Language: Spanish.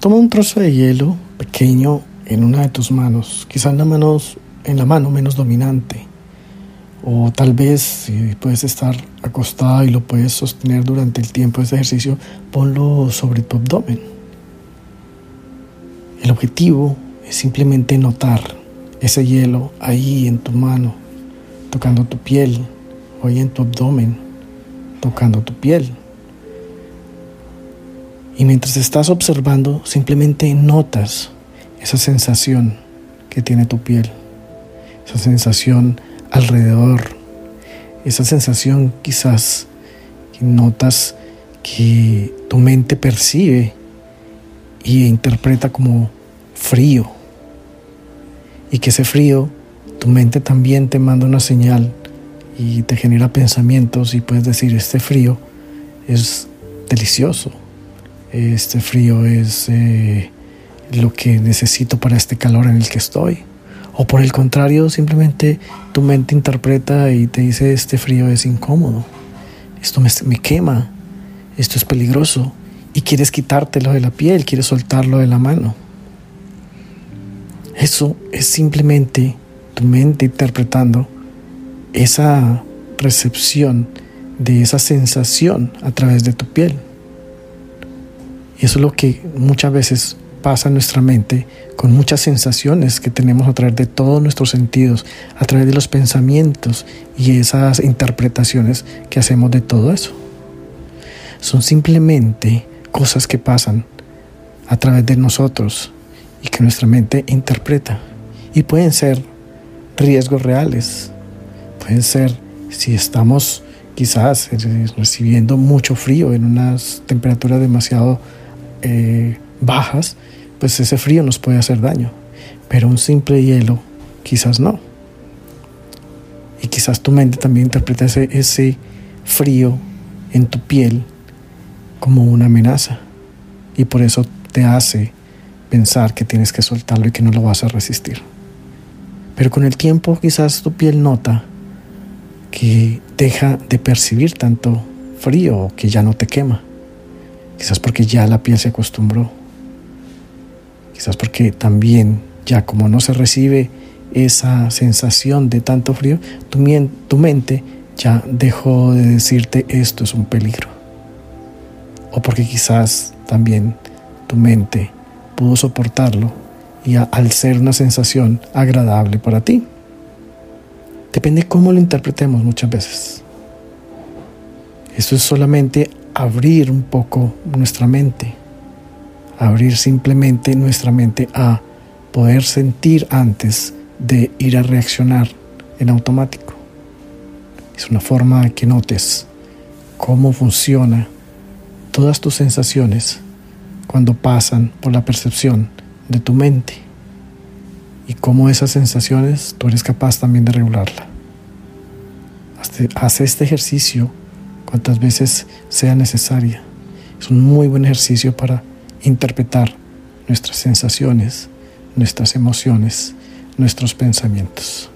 Toma un trozo de hielo pequeño en una de tus manos, quizás en la mano, en la mano menos dominante. O tal vez si puedes estar acostado y lo puedes sostener durante el tiempo de ese ejercicio, ponlo sobre tu abdomen. El objetivo es simplemente notar ese hielo ahí en tu mano, tocando tu piel, ahí en tu abdomen, tocando tu piel. Y mientras estás observando, simplemente notas esa sensación que tiene tu piel, esa sensación alrededor, esa sensación quizás notas que tu mente percibe y interpreta como frío. Y que ese frío, tu mente también te manda una señal y te genera pensamientos y puedes decir, este frío es delicioso, este frío es eh, lo que necesito para este calor en el que estoy. O por el contrario, simplemente tu mente interpreta y te dice, este frío es incómodo, esto me, me quema, esto es peligroso, y quieres quitártelo de la piel, quieres soltarlo de la mano. Eso es simplemente tu mente interpretando esa recepción de esa sensación a través de tu piel. Y eso es lo que muchas veces pasa en nuestra mente con muchas sensaciones que tenemos a través de todos nuestros sentidos, a través de los pensamientos y esas interpretaciones que hacemos de todo eso. Son simplemente cosas que pasan a través de nosotros y que nuestra mente interpreta. Y pueden ser riesgos reales, pueden ser si estamos quizás recibiendo mucho frío en unas temperaturas demasiado eh, bajas, pues ese frío nos puede hacer daño. Pero un simple hielo quizás no. Y quizás tu mente también interpreta ese, ese frío en tu piel como una amenaza y por eso te hace pensar que tienes que soltarlo y que no lo vas a resistir. Pero con el tiempo quizás tu piel nota que deja de percibir tanto frío o que ya no te quema. Quizás porque ya la piel se acostumbró. Quizás porque también ya como no se recibe esa sensación de tanto frío, tu, mente ya dejó de decirte esto es un peligro o porque quizás también tu mente pudo soportarlo y al ser una sensación agradable para ti. Depende cómo lo interpretemos muchas veces. Esto es solamente abrir un poco nuestra mente, abrir simplemente nuestra mente a poder sentir antes de ir a reaccionar en automático. Es una forma que notes cómo funciona todas tus sensaciones cuando pasan por la percepción de tu mente y cómo esas sensaciones tú eres capaz también de regularla. Haz este ejercicio cuantas veces sea necesaria. Es un muy buen ejercicio para interpretar nuestras sensaciones, nuestras emociones, nuestros pensamientos.